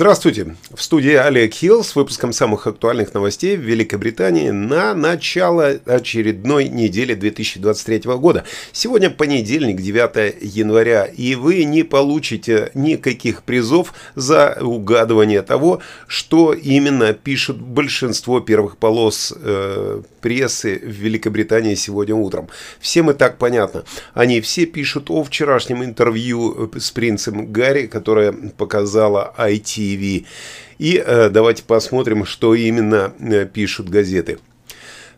Здравствуйте! В студии Олег Хилл с выпуском самых актуальных новостей в Великобритании на начало очередной недели 2023 года. Сегодня понедельник, 9 января, и вы не получите никаких призов за угадывание того, что именно пишут большинство первых полос э, прессы в Великобритании сегодня утром. Всем и так понятно. Они все пишут о вчерашнем интервью с принцем Гарри, которое показала IT TV. И э, давайте посмотрим, что именно э, пишут газеты.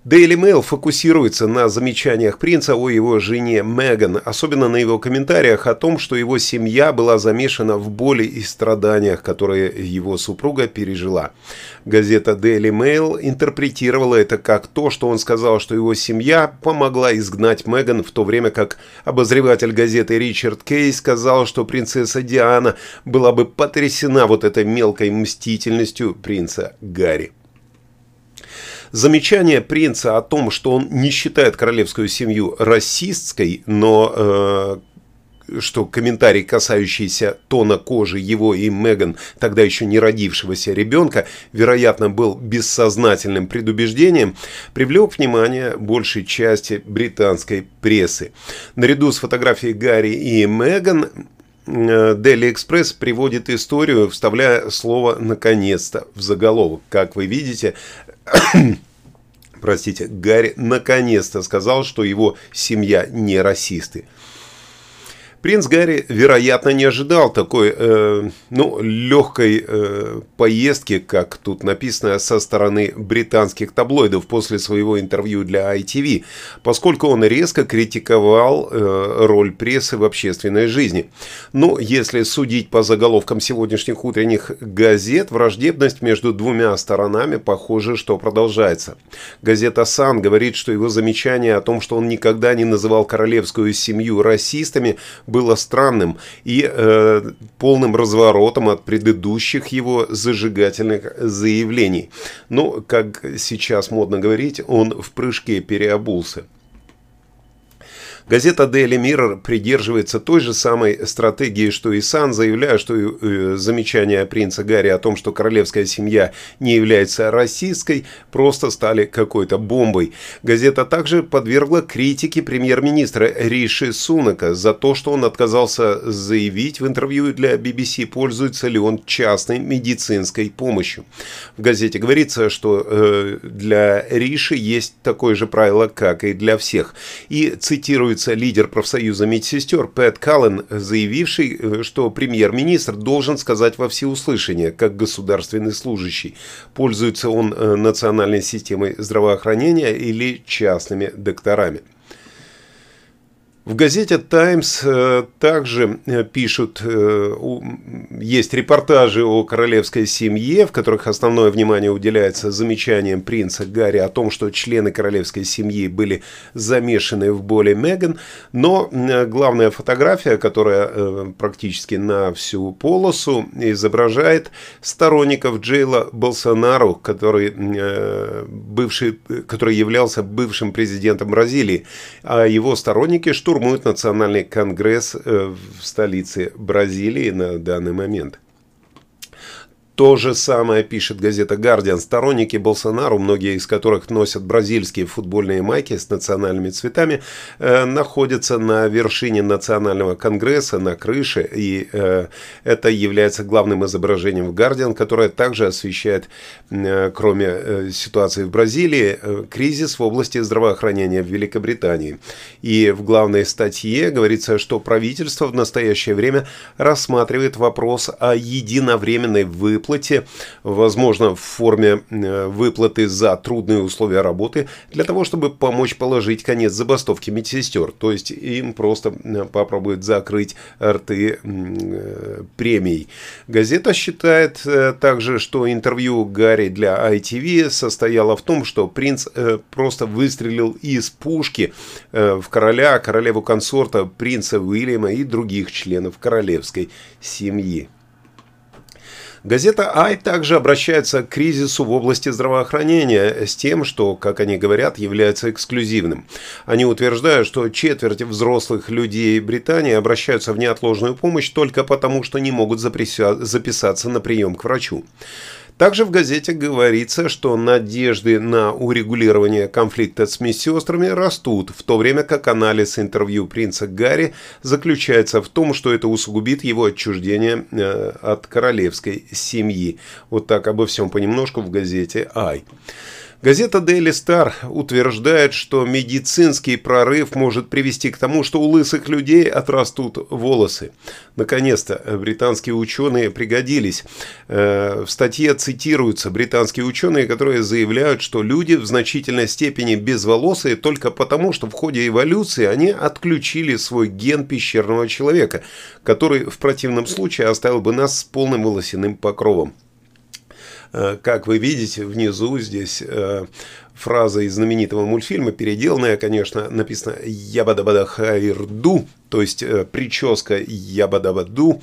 Daily Mail фокусируется на замечаниях принца о его жене Меган, особенно на его комментариях о том, что его семья была замешана в боли и страданиях, которые его супруга пережила. Газета Daily Mail интерпретировала это как то, что он сказал, что его семья помогла изгнать Меган, в то время как обозреватель газеты Ричард Кей сказал, что принцесса Диана была бы потрясена вот этой мелкой мстительностью принца Гарри. Замечание принца о том, что он не считает королевскую семью расистской, но э, что комментарий, касающийся тона кожи его и Меган, тогда еще не родившегося ребенка, вероятно, был бессознательным предубеждением, привлек внимание большей части британской прессы. Наряду с фотографией Гарри и Меган э, Daily Express приводит историю, вставляя слово «наконец-то» в заголовок. Как вы видите, простите, Гарри наконец-то сказал, что его семья не расисты. Принц Гарри, вероятно, не ожидал такой, э, ну, легкой э, поездки, как тут написано, со стороны британских таблоидов после своего интервью для ITV, поскольку он резко критиковал э, роль прессы в общественной жизни. Но если судить по заголовкам сегодняшних утренних газет, враждебность между двумя сторонами, похоже, что продолжается. Газета «Сан» говорит, что его замечание о том, что он никогда не называл королевскую семью расистами, было странным и э, полным разворотом от предыдущих его зажигательных заявлений. Но, как сейчас модно говорить, он в прыжке переобулся. Газета Daily Mirror придерживается той же самой стратегии, что и Сан, заявляя, что э, замечания принца Гарри о том, что королевская семья не является расистской, просто стали какой-то бомбой. Газета также подвергла критике премьер-министра Риши Сунака за то, что он отказался заявить в интервью для BBC, пользуется ли он частной медицинской помощью. В газете говорится, что э, для Риши есть такое же правило, как и для всех. И цитирует цитируется лидер профсоюза медсестер Пэт Каллен, заявивший, э, что премьер-министр должен сказать во всеуслышание, как государственный служащий, пользуется он э, национальной системой здравоохранения или частными докторами. В газете «Таймс» э, также э, пишут, э, есть репортажи о королевской семье, в которых основное внимание уделяется замечаниям принца Гарри о том, что члены королевской семьи были замешаны в боли Меган, но главная фотография, которая практически на всю полосу, изображает сторонников Джейла Болсонару, который, бывший, который являлся бывшим президентом Бразилии, а его сторонники, что штурмуют национальный конгресс э, в столице Бразилии на данный момент. То же самое пишет газета «Гардиан». Сторонники Болсонару, многие из которых носят бразильские футбольные майки с национальными цветами, э, находятся на вершине национального конгресса, на крыше. И э, это является главным изображением в «Гардиан», которое также освещает, э, кроме э, ситуации в Бразилии, э, кризис в области здравоохранения в Великобритании. И в главной статье говорится, что правительство в настоящее время рассматривает вопрос о единовременной выплате выплате, возможно, в форме э, выплаты за трудные условия работы, для того, чтобы помочь положить конец забастовке медсестер. То есть им просто э, попробуют закрыть рты э, премией. Газета считает также, что интервью Гарри для ITV состояло в том, что принц просто выстрелил из пушки в короля, королеву консорта, принца Уильяма и других членов королевской семьи. Газета «Ай» также обращается к кризису в области здравоохранения с тем, что, как они говорят, является эксклюзивным. Они утверждают, что четверть взрослых людей Британии обращаются в неотложную помощь только потому, что не могут записаться на прием к врачу. Также в газете говорится, что надежды на урегулирование конфликта с медсестрами растут, в то время как анализ интервью принца Гарри заключается в том, что это усугубит его отчуждение э, от королевской семьи. Вот так обо всем понемножку в газете «Ай». Газета Daily Star утверждает, что медицинский прорыв может привести к тому, что у лысых людей отрастут волосы. Наконец-то британские ученые пригодились. Э, в статье цитируются британские ученые, которые заявляют, что люди в значительной степени безволосые только потому, что в ходе эволюции они отключили свой ген пещерного человека, который в противном случае оставил бы нас с полным волосяным покровом. Э, как вы видите, внизу здесь э, фраза из знаменитого мультфильма, переделанная, конечно, написано «Ябадабада хайрду», то есть э, прическа Ябадабаду,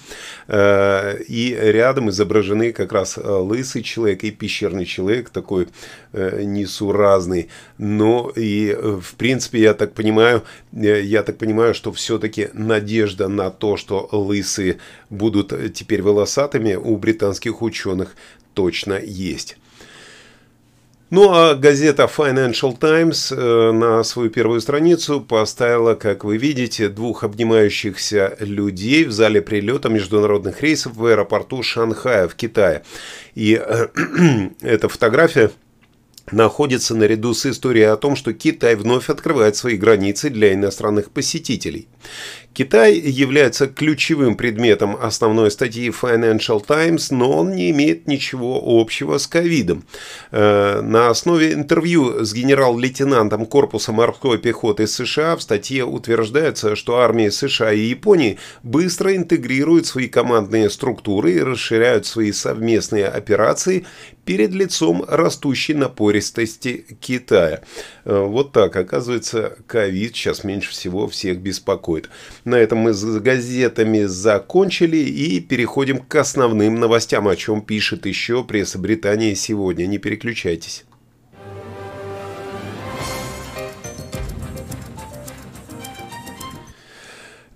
и рядом изображены как раз лысый человек и пещерный человек, такой несуразный. Но и, в принципе, я так понимаю, я так понимаю, что все-таки надежда на то, что лысые будут теперь волосатыми у британских ученых точно есть. Ну а газета Financial Times э, на свою первую страницу поставила, как вы видите, двух обнимающихся людей в зале прилета международных рейсов в аэропорту Шанхая в Китае. И э, эта фотография находится наряду с историей о том, что Китай вновь открывает свои границы для иностранных посетителей. Китай является ключевым предметом основной статьи Financial Times, но он не имеет ничего общего с ковидом. Э, на основе интервью с генерал-лейтенантом Корпуса морской пехоты США в статье утверждается, что армии США и Японии быстро интегрируют свои командные структуры и расширяют свои совместные операции перед лицом растущей напористости Китая. Э, вот так, оказывается, ковид сейчас меньше всего всех беспокоит. На этом мы с газетами закончили и переходим к основным новостям, о чем пишет еще пресса Британии сегодня. Не переключайтесь.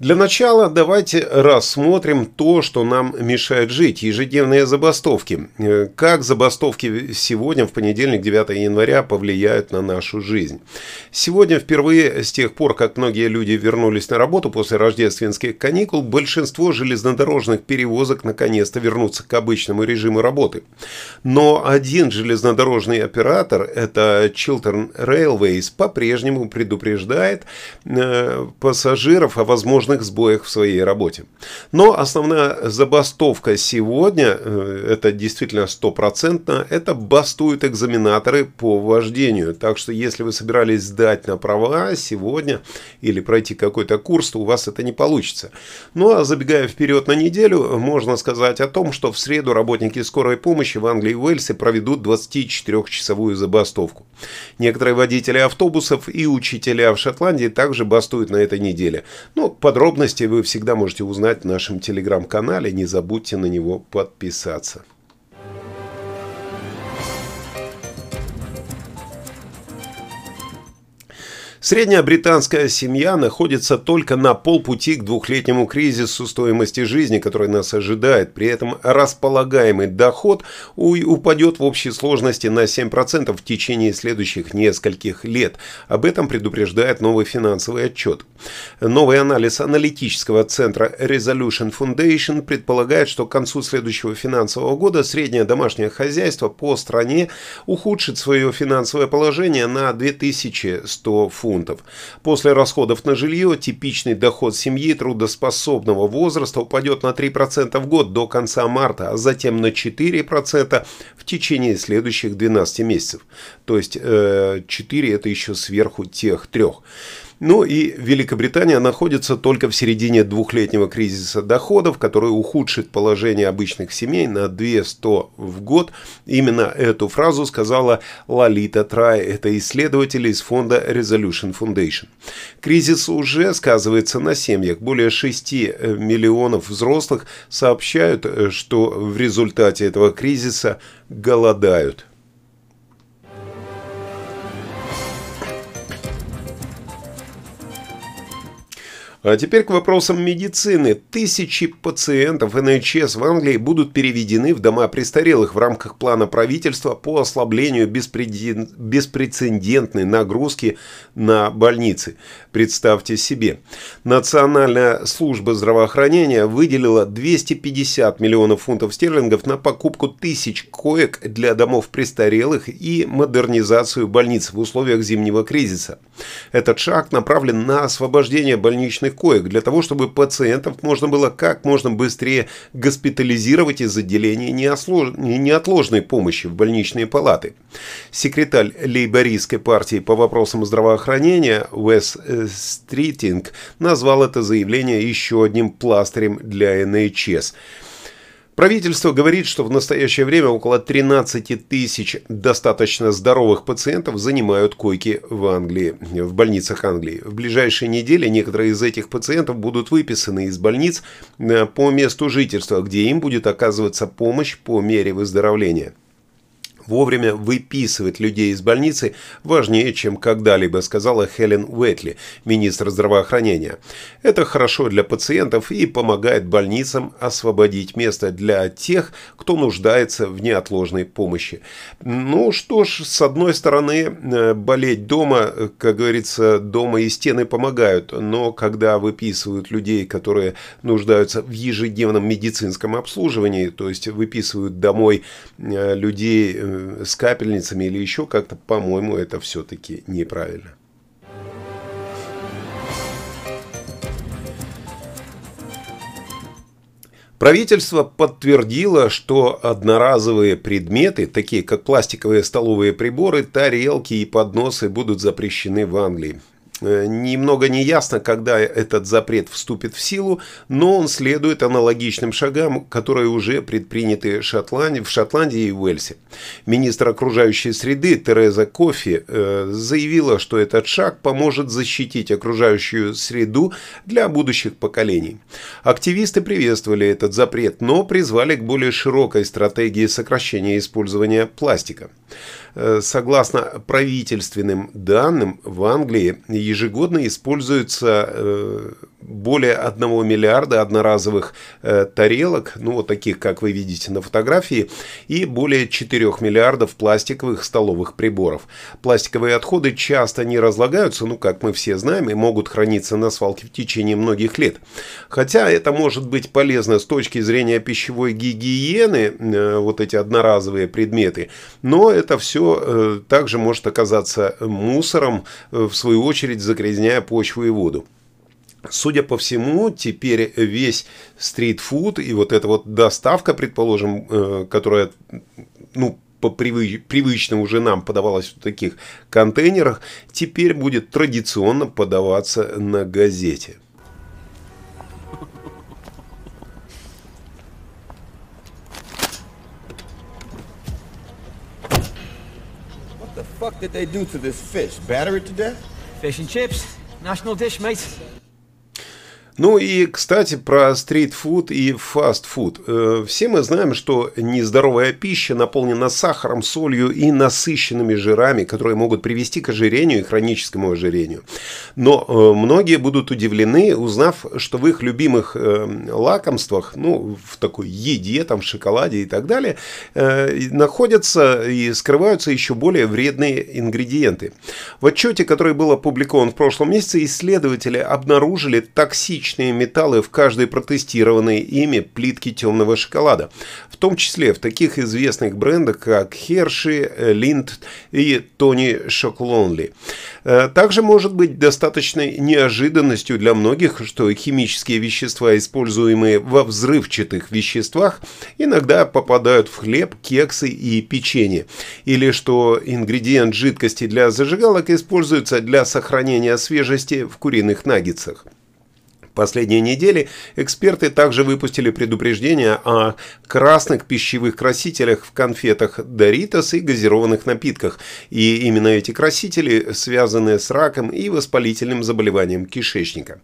Для начала давайте рассмотрим то, что нам мешает жить. Ежедневные забастовки. Э, как забастовки сегодня, в понедельник, 9 января, повлияют на нашу жизнь. Сегодня впервые с тех пор, как многие люди вернулись на работу после рождественских каникул, большинство железнодорожных перевозок наконец-то вернутся к обычному режиму работы. Но один железнодорожный оператор, это Chiltern Railways, по-прежнему предупреждает э, пассажиров о возможных серьезных сбоях в своей работе. Но основная забастовка сегодня, э, это действительно стопроцентно, это бастуют экзаменаторы по вождению. Так что если вы собирались сдать на права сегодня или пройти какой-то курс, то у вас это не получится. Ну а забегая вперед на неделю, можно сказать о том, что в среду работники скорой помощи в Англии и Уэльсе проведут 24-часовую забастовку. Некоторые водители автобусов и учителя в Шотландии также бастуют на этой неделе. Но подробно Подробности вы всегда можете узнать в нашем телеграм-канале. Не забудьте на него подписаться. Средняя британская семья находится только на полпути к двухлетнему кризису стоимости жизни, который нас ожидает. При этом располагаемый доход упадет в общей сложности на 7% в течение следующих нескольких лет. Об этом предупреждает новый финансовый отчет. Новый анализ аналитического центра Resolution Foundation предполагает, что к концу следующего финансового года среднее домашнее хозяйство по стране ухудшит свое финансовое положение на 2100 фунтов фунтов. После расходов на жилье типичный доход семьи трудоспособного возраста упадет на 3% в год до конца марта, а затем на 4% в течение следующих 12 месяцев. То есть 4 э, это еще сверху тех трех. Ну и Великобритания находится только в середине двухлетнего кризиса доходов, который ухудшит положение обычных семей на 200 в год. Именно эту фразу сказала Лолита Трай, это исследователь из фонда Resolution Foundation. Кризис уже сказывается на семьях. Более 6 э, миллионов взрослых сообщают, э, что в результате этого кризиса голодают. А теперь к вопросам медицины. Тысячи пациентов НХС в Англии будут переведены в дома престарелых в рамках плана правительства по ослаблению беспрецедентной нагрузки на больницы. Представьте себе. Национальная служба здравоохранения выделила 250 миллионов фунтов стерлингов на покупку тысяч коек для домов престарелых и модернизацию больниц в условиях зимнего кризиса. Этот шаг направлен на освобождение больничных коек для того, чтобы пациентов можно было как можно быстрее госпитализировать из отделения неотложной помощи в больничные палаты. Секретарь лейбористской партии по вопросам здравоохранения Уэс Стритинг назвал это заявление еще одним пластырем для НХС – Правительство говорит, что в настоящее время около 13 тысяч достаточно здоровых пациентов занимают койки в Англии, в больницах Англии. В ближайшие недели некоторые из этих пациентов будут выписаны из больниц э, по месту жительства, где им будет оказываться помощь по мере выздоровления. Вовремя выписывать людей из больницы важнее, чем когда-либо, сказала Хелен Уэтли, министр здравоохранения. Это хорошо для пациентов и помогает больницам освободить место для тех, кто нуждается в неотложной помощи. Ну что ж, с одной стороны, э, болеть дома, как говорится, дома и стены помогают, но когда выписывают людей, которые нуждаются в ежедневном медицинском обслуживании, то есть выписывают домой э, людей э, Э, с капельницами или еще как-то, по-моему, это все-таки неправильно. Правительство подтвердило, что одноразовые предметы, такие как пластиковые столовые приборы, тарелки и подносы, будут запрещены в Англии. Э, немного неясно, когда этот запрет вступит в силу, но он следует аналогичным шагам, которые уже предприняты в Шотландии, в Шотландии и Уэльсе. Министр окружающей среды Тереза Кофи э, заявила, что этот шаг поможет защитить окружающую среду для будущих поколений. Активисты приветствовали этот запрет, но призвали к более широкой стратегии сокращения использования пластика. Э, согласно правительственным данным, в Англии ежегодно используется э, более 1 миллиарда одноразовых э, тарелок, ну вот таких, как вы видите на фотографии, и более 4 миллиардов пластиковых столовых приборов. Пластиковые отходы часто не разлагаются, ну как мы все знаем, и могут храниться на свалке в течение многих лет. Хотя это может быть полезно с точки зрения пищевой гигиены, вот эти одноразовые предметы, но это все э, также может оказаться мусором, э, в свою очередь загрязняя почву и воду. Судя по всему, теперь весь стритфуд и вот эта вот доставка, предположим, э, которая, ну, по привычно уже нам подавалась в таких контейнерах, теперь будет традиционно подаваться на газете. Fuck did they do to this fish? Batter it to death? Fish and chips. National dish, mate. Ну и, кстати, про стритфуд и фастфуд. Э, все мы знаем, что нездоровая пища наполнена сахаром, солью и насыщенными жирами, которые могут привести к ожирению и хроническому ожирению. Но э, многие будут удивлены, узнав, что в их любимых э, лакомствах, ну, в такой еде, там, в шоколаде и так далее, находятся и скрываются еще более вредные ингредиенты. В отчете, который был опубликован в прошлом месяце, исследователи обнаружили токсичность токсичные металлы в каждой протестированной ими плитке темного шоколада, в том числе в таких известных брендах, как Hershey, Lind и Tony Шоклонли. Э, также может быть достаточной неожиданностью для многих, что химические вещества, используемые во взрывчатых веществах, иногда попадают в хлеб, кексы и печенье, или что ингредиент жидкости для зажигалок используется для сохранения свежести в куриных наггетсах последние недели эксперты также выпустили предупреждение о красных пищевых красителях в конфетах Doritos и газированных напитках. И именно эти красители связаны с раком и воспалительным заболеванием кишечника.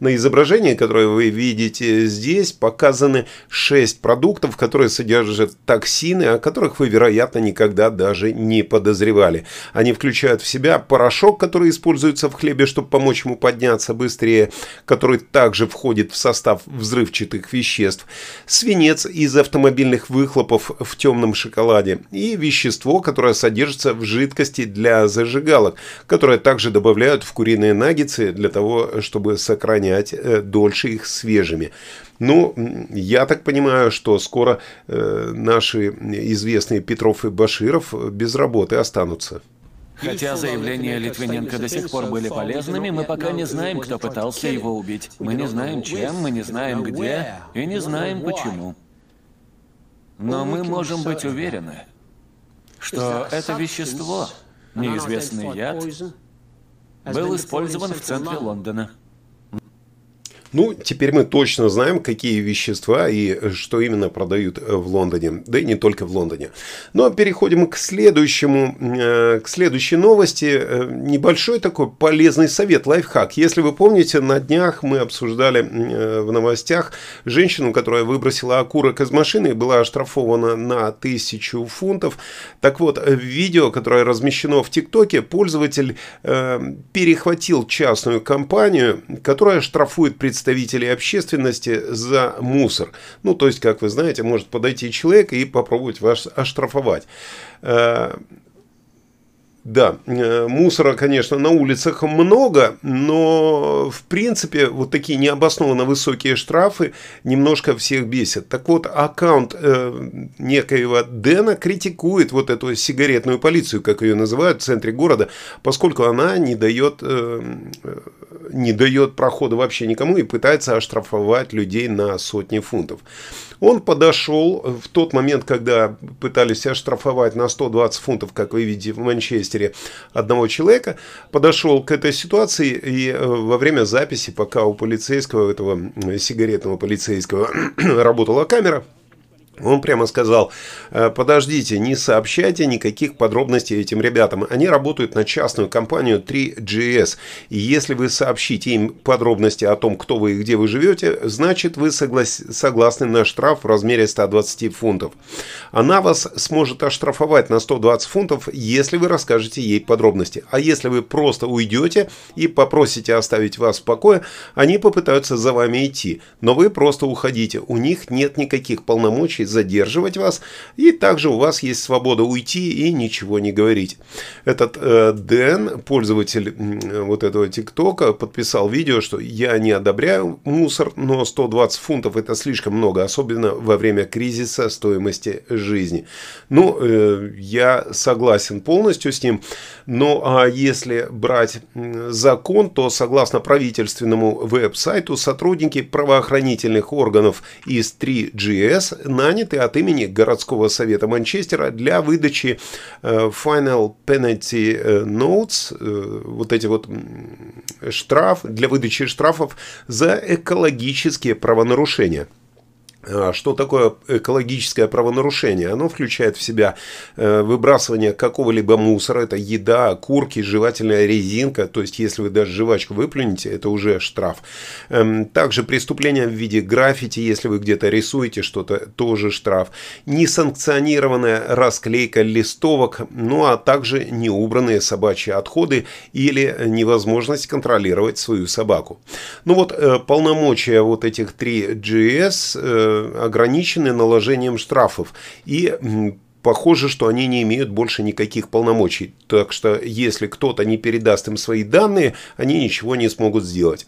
На изображении, которое вы видите здесь, показаны 6 продуктов, которые содержат токсины, о которых вы, вероятно, никогда даже не подозревали. Они включают в себя порошок, который используется в хлебе, чтобы помочь ему подняться быстрее, который также входит в состав взрывчатых веществ, свинец из автомобильных выхлопов в темном шоколаде и вещество, которое содержится в жидкости для зажигалок, которое также добавляют в куриные наггетсы для того, чтобы сохранять э, дольше их свежими. Ну, я так понимаю, что скоро э, наши известные Петров и Баширов без работы останутся. Хотя заявления Литвиненко до сих пор были полезными, мы пока не знаем, кто пытался его убить. Мы не знаем, чем, мы не знаем, где, и не знаем, почему. Но мы можем быть уверены, что это вещество, неизвестный яд, был использован в центре Лондона. Ну, теперь мы точно знаем, какие вещества и что именно продают э, в Лондоне, да и не только в Лондоне. Но ну, а переходим к следующему, э, к следующей новости. Э, небольшой такой полезный совет, лайфхак. Если вы помните, на днях мы обсуждали в новостях женщину, которая выбросила окурок из машины и была оштрафована на тысячу фунтов. Так вот, в видео, которое размещено в ТикТоке, пользователь перехватил частную компанию, которая штрафует представителей представителей общественности за мусор. Ну, то есть, как вы знаете, может подойти человек и попробовать вас оштрафовать. Да, э, мусора, конечно, на улицах много, но в принципе вот такие необоснованно высокие штрафы немножко всех бесят. Так вот, аккаунт э, некоего Дэна критикует вот эту сигаретную полицию, как ее называют, в центре города, поскольку она не дает, э, не дает прохода вообще никому и пытается оштрафовать людей на сотни фунтов. Он подошел в тот момент, когда пытались оштрафовать на 120 фунтов, как вы видите в Манчестере, одного человека, подошел к этой ситуации и э, во время записи, пока у полицейского, этого сигаретного полицейского работала камера, он прямо сказал, «Э, подождите, не сообщайте никаких подробностей этим ребятам. Они работают на частную компанию 3GS. И если вы сообщите им подробности о том, кто вы и где вы живете, значит вы соглас... согласны на штраф в размере 120 фунтов. Она вас сможет оштрафовать на 120 фунтов, если вы расскажете ей подробности. А если вы просто уйдете и попросите оставить вас в покое, они попытаются за вами идти. Но вы просто уходите. У них нет никаких полномочий задерживать вас, и также у вас есть свобода уйти и ничего не говорить. Этот э, Дэн, пользователь э, вот этого ТикТока, подписал видео, что я не одобряю мусор, но 120 фунтов это слишком много, особенно во время кризиса стоимости жизни. Ну, э, я согласен полностью с ним, но а если брать закон, то согласно правительственному веб-сайту сотрудники правоохранительных органов из 3GS наняты наняты от имени городского совета Манчестера для выдачи э, Final Penalty э, Notes, э, вот эти вот штраф, для выдачи штрафов за экологические правонарушения. А что такое экологическое правонарушение? Оно включает в себя э, выбрасывание какого-либо мусора, это еда, курки, жевательная резинка, то есть если вы даже жвачку выплюнете, это уже штраф. Эм, также преступление в виде граффити, если вы где-то рисуете что-то, тоже штраф. Несанкционированная расклейка листовок, ну а также неубранные собачьи отходы или невозможность контролировать свою собаку. Ну вот э, полномочия вот этих три GS ограничены наложением штрафов. И похоже, что они не имеют больше никаких полномочий. Так что, если кто-то не передаст им свои данные, они ничего не смогут сделать.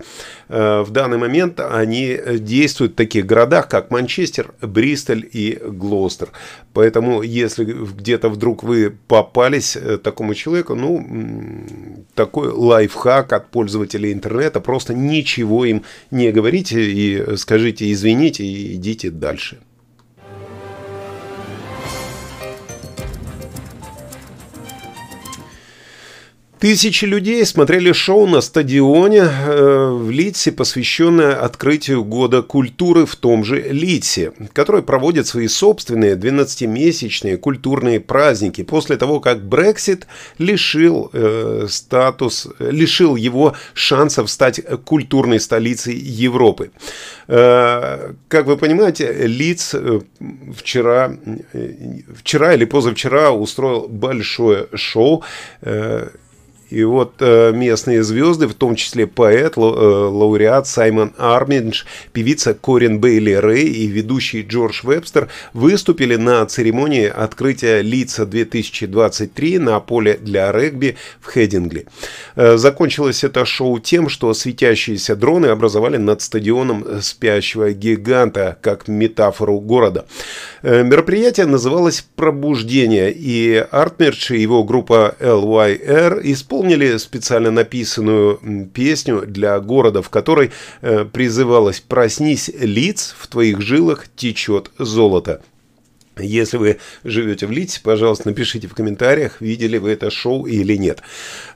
Э, в данный момент они действуют в таких городах, как Манчестер, Бристоль и Глостер. Поэтому, если где-то вдруг вы попались э, такому человеку, ну, такой лайфхак от пользователей интернета, просто ничего им не говорите и скажите извините и идите дальше. Тысячи людей смотрели шоу на стадионе э, в Литсе, посвященное открытию Года культуры в том же Литсе, который проводит свои собственные 12-месячные культурные праздники после того, как Брексит лишил э, статус, лишил его шансов стать культурной столицей Европы. Э, как вы понимаете, Лидс э, вчера, э, вчера или позавчера устроил большое шоу э, и вот э, местные звезды, в том числе поэт, э, лауреат Саймон Армитидж, певица Корин Бейли Рэй и ведущий Джордж Вебстер выступили на церемонии открытия Лидса 2023 на поле для регби в Хедингли. Э, закончилось это шоу тем, что светящиеся дроны образовали над стадионом спящего гиганта, как метафору города. Мероприятие называлось «Пробуждение», и Артмерч и его группа LYR исполнили исполнили специально написанную песню для города, в которой э, призывалось «Проснись, лиц, в твоих жилах течет золото». Если вы живете в Лите, пожалуйста, напишите в комментариях, видели вы это шоу или нет.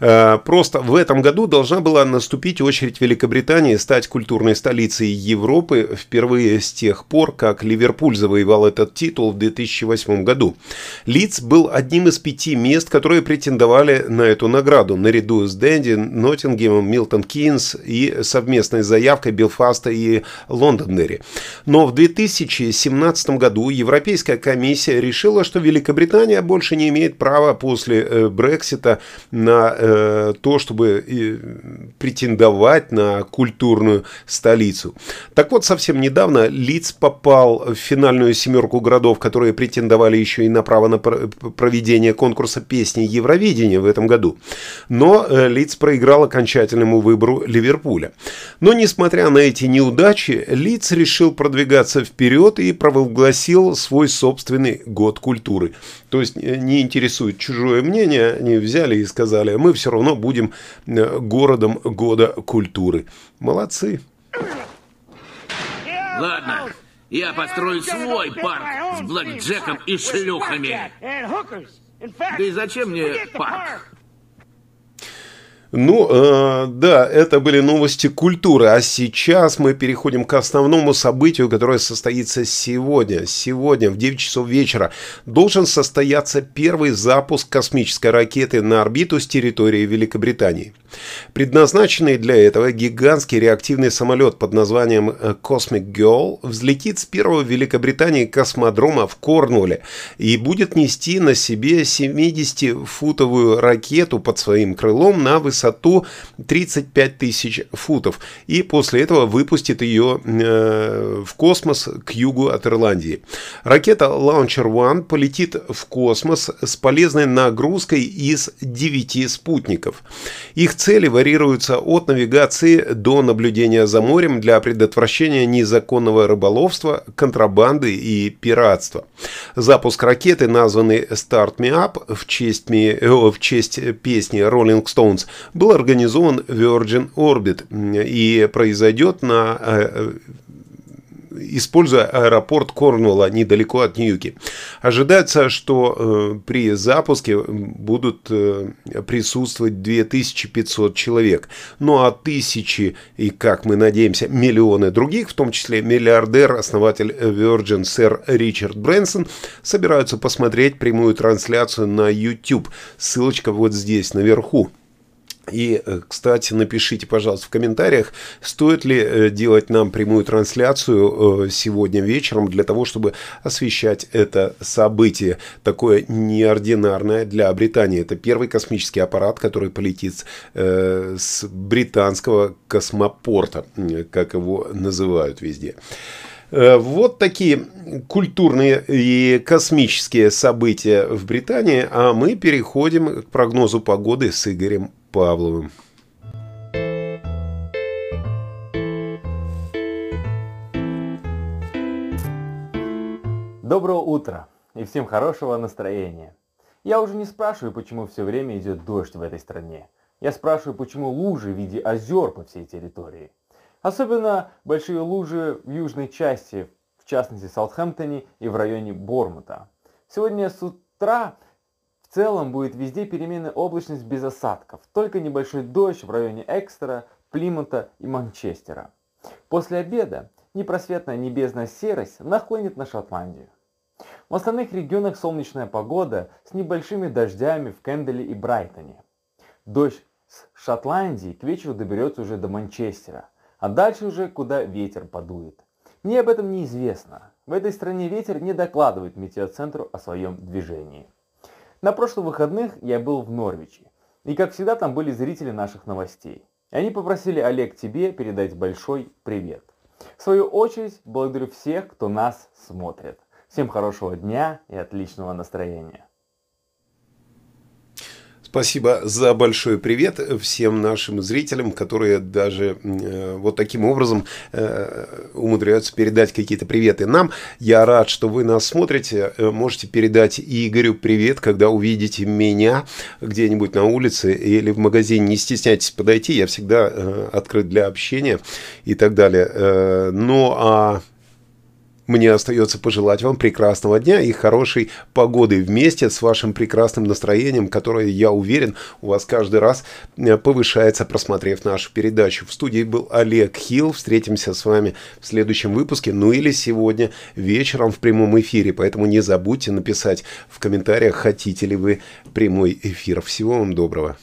Э, просто в этом году должна была наступить очередь Великобритании стать культурной столицей Европы впервые с тех пор, как Ливерпуль завоевал этот титул в 2008 году. Лидс был одним из пяти мест, которые претендовали на эту награду, наряду с Данди, Ноттингемом, Милтон Кинс и совместной заявкой Белфаста и Лондондерри. Но в 2017 году Европейская комиссия решила, что Великобритания больше не имеет права после э, Брексита на э, то, чтобы э, претендовать на культурную столицу. Так вот, совсем недавно Лидс попал в финальную семерку городов, которые претендовали еще и на право на проведение конкурса песни Евровидения в этом году. Но Лидс проиграл окончательному выбору Ливерпуля. Но, несмотря на эти неудачи, Лидс решил продвигаться вперед и провозгласил свой собственный собственный год культуры. То есть э, не интересует чужое мнение, они взяли и сказали, мы все равно будем э, городом года культуры. Молодцы. Ладно, я построю свой парк с блэкджеком и шлюхами. Да и зачем мне парк? Ну, э, да, это были новости культуры. А сейчас мы переходим к основному событию, которое состоится сегодня. Сегодня в 9 часов вечера должен состояться первый запуск космической ракеты на орбиту с территории Великобритании. Предназначенный для этого гигантский реактивный самолет под названием э, Cosmic Girl взлетит с первого в Великобритании космодрома в Корнуолле и будет нести на себе 70-футовую ракету под своим крылом на высоту 35 тысяч футов и после этого выпустит ее э, в космос к югу от Ирландии. Ракета Launcher One полетит в космос с полезной нагрузкой из 9 спутников. Их цели варьируются от навигации до наблюдения за морем для предотвращения незаконного рыболовства, контрабанды и пиратства. Запуск ракеты, названный Start Me Up в честь, ми, в честь песни Rolling Stones, был организован Virgin Orbit и произойдет на э, используя аэропорт Корнуолла недалеко от Ньюки. Ожидается, что э, при запуске будут э, присутствовать 2500 человек. Ну а тысячи и, как мы надеемся, миллионы других, в том числе миллиардер, основатель Virgin сэр Ричард Брэнсон, собираются посмотреть прямую трансляцию на YouTube. Ссылочка вот здесь наверху. И, э, кстати, напишите, пожалуйста, в комментариях, стоит ли э, делать нам прямую трансляцию э, сегодня вечером для того, чтобы освещать это событие, такое неординарное для Британии. Это первый космический аппарат, который полетит с британского космопорта, как его называют везде. Вот такие культурные и космические события в Британии, а мы переходим к прогнозу погоды с Игорем Павловым. Доброго утра и всем хорошего настроения. Я уже не спрашиваю, почему все время идет дождь в этой стране. Я спрашиваю, почему лужи в виде озер по всей территории. Особенно большие лужи в южной части, в частности в Саутхэмптоне и в районе Бормута. Сегодня с утра целом будет везде переменная облачность без осадков, только небольшой дождь в районе Экстера, Плимута и Манчестера. После обеда непросветная небесная серость нахлынет на Шотландию. В остальных регионах солнечная погода с небольшими дождями в Кенделе и Брайтоне. Дождь с Шотландии к вечеру доберется уже до Манчестера, а дальше уже куда ветер подует. Мне об этом неизвестно. В этой стране ветер не докладывает метеоцентру о своем движении. На прошлых выходных я был в Норвиче. И как всегда там были зрители наших новостей. Они попросили Олег тебе передать большой привет. В свою очередь благодарю всех, кто нас смотрит. Всем хорошего дня и отличного настроения. Спасибо за большой привет всем нашим зрителям, которые даже э, вот таким образом э, умудряются передать какие-то приветы нам. Я рад, что вы нас смотрите. Э, можете передать Игорю привет, когда увидите меня где-нибудь на улице или в магазине. Не стесняйтесь подойти, я всегда э, открыт для общения и так далее. Э, ну а мне остается пожелать вам прекрасного дня и хорошей погоды вместе с вашим прекрасным настроением, которое, я уверен, у вас каждый раз э, повышается, просмотрев нашу передачу. В студии был Олег Хилл. Встретимся с вами в следующем выпуске, ну или сегодня вечером в прямом эфире. Поэтому не забудьте написать в комментариях, хотите ли вы прямой эфир. Всего вам доброго.